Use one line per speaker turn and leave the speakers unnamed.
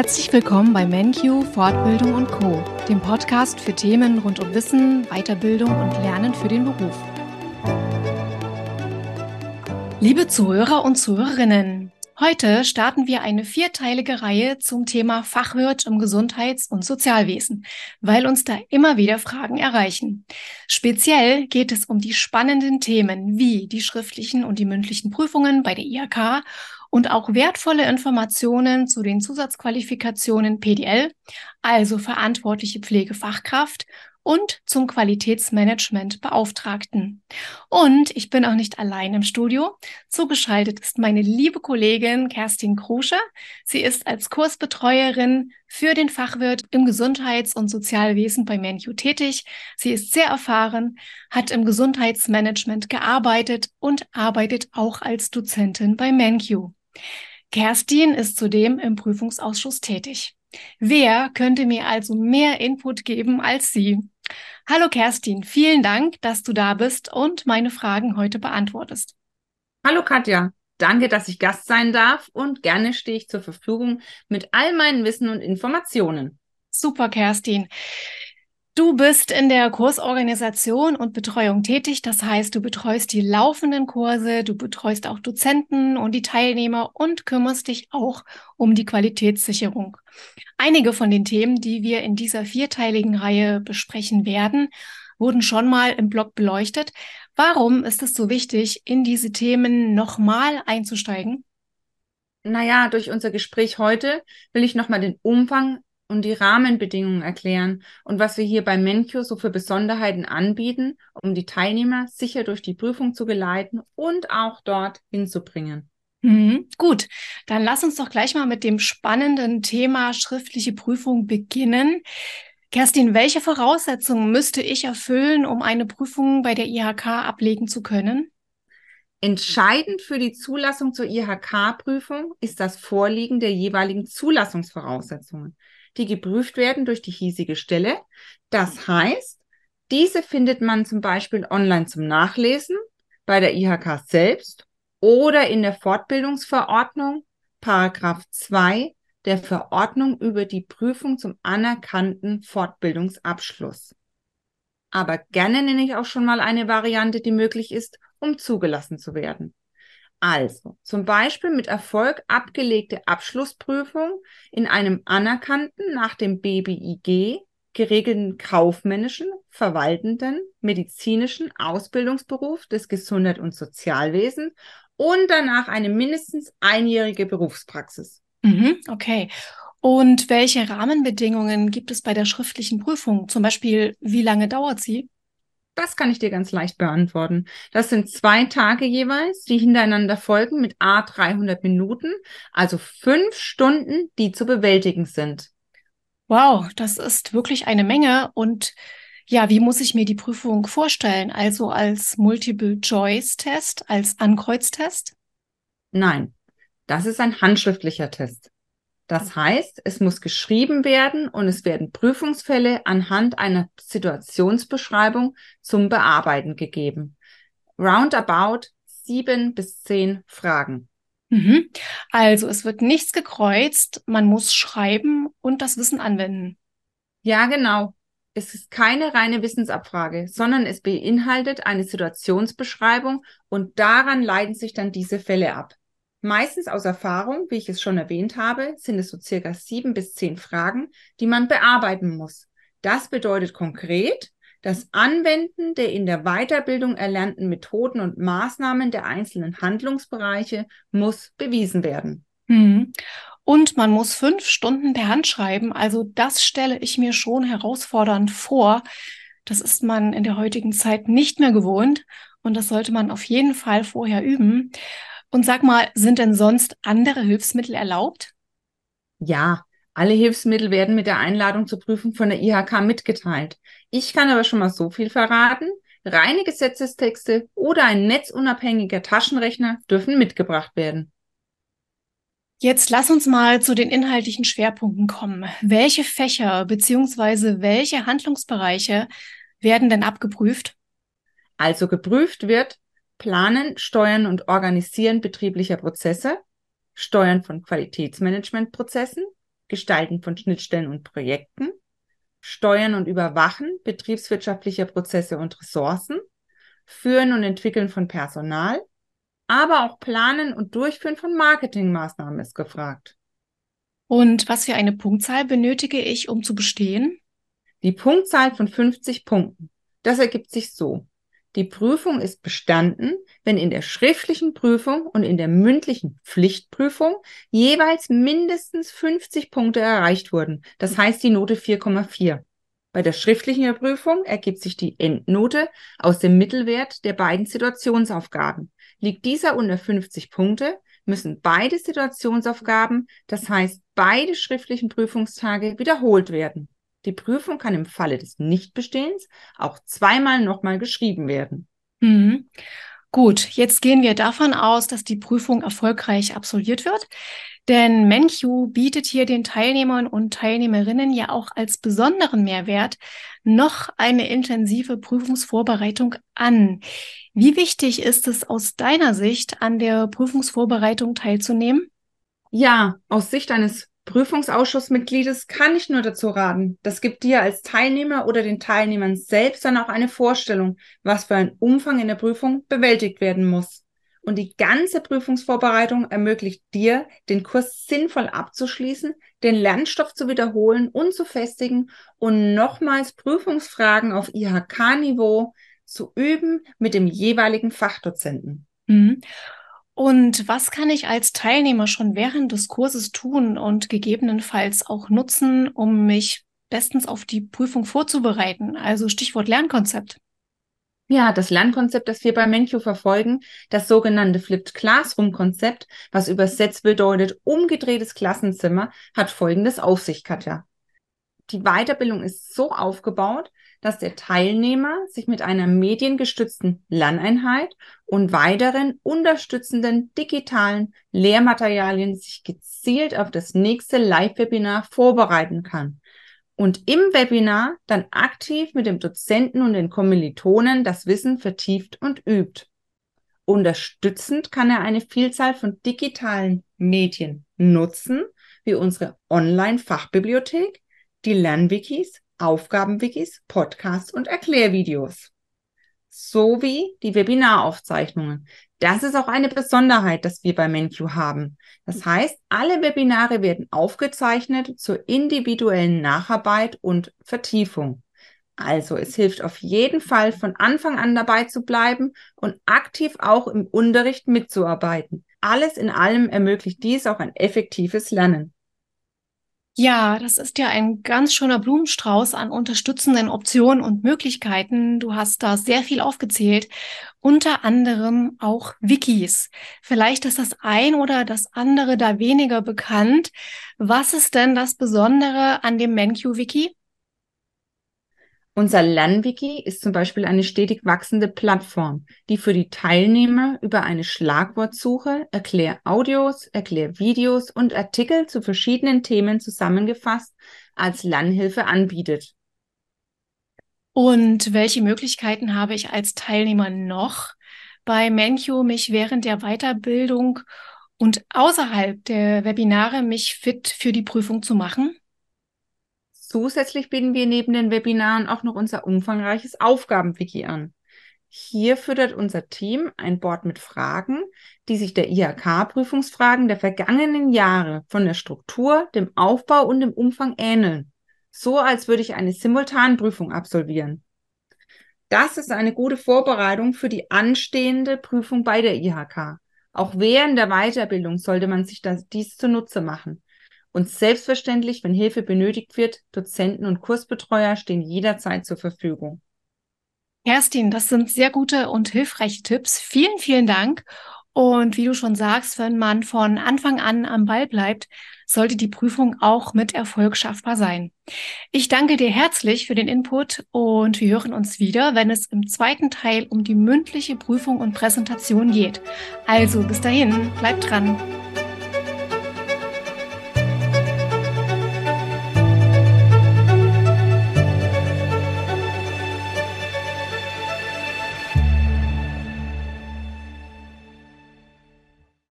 Herzlich willkommen bei MenQ Fortbildung und Co, dem Podcast für Themen rund um Wissen, Weiterbildung und Lernen für den Beruf. Liebe Zuhörer und Zuhörerinnen, heute starten wir eine vierteilige Reihe zum Thema Fachwirt im Gesundheits- und Sozialwesen, weil uns da immer wieder Fragen erreichen. Speziell geht es um die spannenden Themen wie die schriftlichen und die mündlichen Prüfungen bei der IHK und auch wertvolle Informationen zu den Zusatzqualifikationen PDL, also verantwortliche Pflegefachkraft und zum Qualitätsmanagement Beauftragten. Und ich bin auch nicht allein im Studio. Zugeschaltet ist meine liebe Kollegin Kerstin Krusche. Sie ist als Kursbetreuerin für den Fachwirt im Gesundheits- und Sozialwesen bei MenU tätig. Sie ist sehr erfahren, hat im Gesundheitsmanagement gearbeitet und arbeitet auch als Dozentin bei MenQ. Kerstin ist zudem im Prüfungsausschuss tätig. Wer könnte mir also mehr Input geben als Sie? Hallo Kerstin, vielen Dank, dass du da bist und meine Fragen heute beantwortest.
Hallo Katja, danke, dass ich Gast sein darf und gerne stehe ich zur Verfügung mit all meinen Wissen und Informationen.
Super, Kerstin. Du bist in der Kursorganisation und Betreuung tätig. Das heißt, du betreust die laufenden Kurse, du betreust auch Dozenten und die Teilnehmer und kümmerst dich auch um die Qualitätssicherung. Einige von den Themen, die wir in dieser vierteiligen Reihe besprechen werden, wurden schon mal im Blog beleuchtet. Warum ist es so wichtig, in diese Themen nochmal einzusteigen?
Naja, durch unser Gespräch heute will ich nochmal den Umfang und die Rahmenbedingungen erklären und was wir hier bei Mencure so für Besonderheiten anbieten, um die Teilnehmer sicher durch die Prüfung zu geleiten und auch dort hinzubringen.
Mhm, gut, dann lass uns doch gleich mal mit dem spannenden Thema schriftliche Prüfung beginnen. Kerstin, welche Voraussetzungen müsste ich erfüllen, um eine Prüfung bei der IHK ablegen zu können?
Entscheidend für die Zulassung zur IHK-Prüfung ist das Vorliegen der jeweiligen Zulassungsvoraussetzungen die geprüft werden durch die hiesige Stelle. Das heißt, diese findet man zum Beispiel online zum Nachlesen bei der IHK selbst oder in der Fortbildungsverordnung, Paragraph 2 der Verordnung über die Prüfung zum anerkannten Fortbildungsabschluss. Aber gerne nenne ich auch schon mal eine Variante, die möglich ist, um zugelassen zu werden. Also zum Beispiel mit Erfolg abgelegte Abschlussprüfung in einem anerkannten nach dem BBIG geregelten kaufmännischen, verwaltenden, medizinischen Ausbildungsberuf des Gesundheit- und Sozialwesens und danach eine mindestens einjährige Berufspraxis.
Mhm, okay. Und welche Rahmenbedingungen gibt es bei der schriftlichen Prüfung? Zum Beispiel, wie lange dauert sie?
Das kann ich dir ganz leicht beantworten. Das sind zwei Tage jeweils, die hintereinander folgen mit A 300 Minuten, also fünf Stunden, die zu bewältigen sind.
Wow, das ist wirklich eine Menge. Und ja, wie muss ich mir die Prüfung vorstellen? Also als Multiple-Choice-Test, als Ankreuztest?
Nein, das ist ein handschriftlicher Test. Das heißt, es muss geschrieben werden und es werden Prüfungsfälle anhand einer Situationsbeschreibung zum Bearbeiten gegeben. Roundabout sieben bis zehn Fragen.
Mhm. Also es wird nichts gekreuzt, man muss schreiben und das Wissen anwenden.
Ja, genau. Es ist keine reine Wissensabfrage, sondern es beinhaltet eine Situationsbeschreibung und daran leiten sich dann diese Fälle ab. Meistens aus Erfahrung, wie ich es schon erwähnt habe, sind es so circa sieben bis zehn Fragen, die man bearbeiten muss. Das bedeutet konkret, das Anwenden der in der Weiterbildung erlernten Methoden und Maßnahmen der einzelnen Handlungsbereiche muss bewiesen werden.
Mhm. Und man muss fünf Stunden per Hand schreiben. Also das stelle ich mir schon herausfordernd vor. Das ist man in der heutigen Zeit nicht mehr gewohnt. Und das sollte man auf jeden Fall vorher üben. Und sag mal, sind denn sonst andere Hilfsmittel erlaubt?
Ja, alle Hilfsmittel werden mit der Einladung zur Prüfung von der IHK mitgeteilt. Ich kann aber schon mal so viel verraten. Reine Gesetzestexte oder ein netzunabhängiger Taschenrechner dürfen mitgebracht werden.
Jetzt lass uns mal zu den inhaltlichen Schwerpunkten kommen. Welche Fächer bzw. welche Handlungsbereiche werden denn abgeprüft?
Also geprüft wird Planen, Steuern und Organisieren betrieblicher Prozesse, Steuern von Qualitätsmanagementprozessen, Gestalten von Schnittstellen und Projekten, Steuern und Überwachen betriebswirtschaftlicher Prozesse und Ressourcen, Führen und Entwickeln von Personal, aber auch Planen und Durchführen von Marketingmaßnahmen ist gefragt.
Und was für eine Punktzahl benötige ich, um zu bestehen?
Die Punktzahl von 50 Punkten. Das ergibt sich so. Die Prüfung ist bestanden, wenn in der schriftlichen Prüfung und in der mündlichen Pflichtprüfung jeweils mindestens 50 Punkte erreicht wurden. Das heißt die Note 4,4. Bei der schriftlichen Prüfung ergibt sich die Endnote aus dem Mittelwert der beiden Situationsaufgaben. Liegt dieser unter 50 Punkte, müssen beide Situationsaufgaben, das heißt beide schriftlichen Prüfungstage, wiederholt werden. Die Prüfung kann im Falle des Nichtbestehens auch zweimal nochmal geschrieben werden.
Mhm. Gut, jetzt gehen wir davon aus, dass die Prüfung erfolgreich absolviert wird. Denn MenQ bietet hier den Teilnehmern und Teilnehmerinnen ja auch als besonderen Mehrwert noch eine intensive Prüfungsvorbereitung an. Wie wichtig ist es aus deiner Sicht, an der Prüfungsvorbereitung teilzunehmen?
Ja, aus Sicht eines Prüfungsausschussmitgliedes kann ich nur dazu raten. Das gibt dir als Teilnehmer oder den Teilnehmern selbst dann auch eine Vorstellung, was für ein Umfang in der Prüfung bewältigt werden muss. Und die ganze Prüfungsvorbereitung ermöglicht dir, den Kurs sinnvoll abzuschließen, den Lernstoff zu wiederholen und zu festigen und nochmals Prüfungsfragen auf IHK-Niveau zu üben mit dem jeweiligen Fachdozenten.
Mhm. Und was kann ich als Teilnehmer schon während des Kurses tun und gegebenenfalls auch nutzen, um mich bestens auf die Prüfung vorzubereiten? Also Stichwort Lernkonzept.
Ja, das Lernkonzept, das wir bei Menkyo verfolgen, das sogenannte Flipped Classroom Konzept, was übersetzt bedeutet umgedrehtes Klassenzimmer, hat folgendes auf sich, Katja. Die Weiterbildung ist so aufgebaut, dass der Teilnehmer sich mit einer mediengestützten Lerneinheit und weiteren unterstützenden digitalen Lehrmaterialien sich gezielt auf das nächste Live-Webinar vorbereiten kann und im Webinar dann aktiv mit dem Dozenten und den Kommilitonen das Wissen vertieft und übt. Unterstützend kann er eine Vielzahl von digitalen Medien nutzen, wie unsere Online-Fachbibliothek, die Lernwikis, Aufgabenwikis, Podcasts und Erklärvideos sowie die Webinaraufzeichnungen. Das ist auch eine Besonderheit, dass wir bei MenQ haben. Das heißt, alle Webinare werden aufgezeichnet zur individuellen Nacharbeit und Vertiefung. Also es hilft auf jeden Fall von Anfang an dabei zu bleiben und aktiv auch im Unterricht mitzuarbeiten. Alles in allem ermöglicht dies auch ein effektives Lernen.
Ja, das ist ja ein ganz schöner Blumenstrauß an unterstützenden Optionen und Möglichkeiten. Du hast da sehr viel aufgezählt, unter anderem auch Wikis. Vielleicht ist das ein oder das andere da weniger bekannt. Was ist denn das Besondere an dem MenQ-Wiki?
Unser LernWiki ist zum Beispiel eine stetig wachsende Plattform, die für die Teilnehmer über eine Schlagwortsuche Erkläraudios, Erklärvideos und Artikel zu verschiedenen Themen zusammengefasst als Lernhilfe anbietet.
Und welche Möglichkeiten habe ich als Teilnehmer noch bei Menchu mich während der Weiterbildung und außerhalb der Webinare mich fit für die Prüfung zu machen?
Zusätzlich bieten wir neben den Webinaren auch noch unser umfangreiches Aufgabenwiki an. Hier füttert unser Team ein Board mit Fragen, die sich der IHK-Prüfungsfragen der vergangenen Jahre von der Struktur, dem Aufbau und dem Umfang ähneln. So als würde ich eine Simultanprüfung absolvieren. Das ist eine gute Vorbereitung für die anstehende Prüfung bei der IHK. Auch während der Weiterbildung sollte man sich das, dies zunutze machen. Und selbstverständlich, wenn Hilfe benötigt wird, Dozenten und Kursbetreuer stehen jederzeit zur Verfügung.
Kerstin, das sind sehr gute und hilfreiche Tipps. Vielen, vielen Dank. Und wie du schon sagst, wenn man von Anfang an am Ball bleibt, sollte die Prüfung auch mit Erfolg schaffbar sein. Ich danke dir herzlich für den Input und wir hören uns wieder, wenn es im zweiten Teil um die mündliche Prüfung und Präsentation geht. Also bis dahin, bleib dran.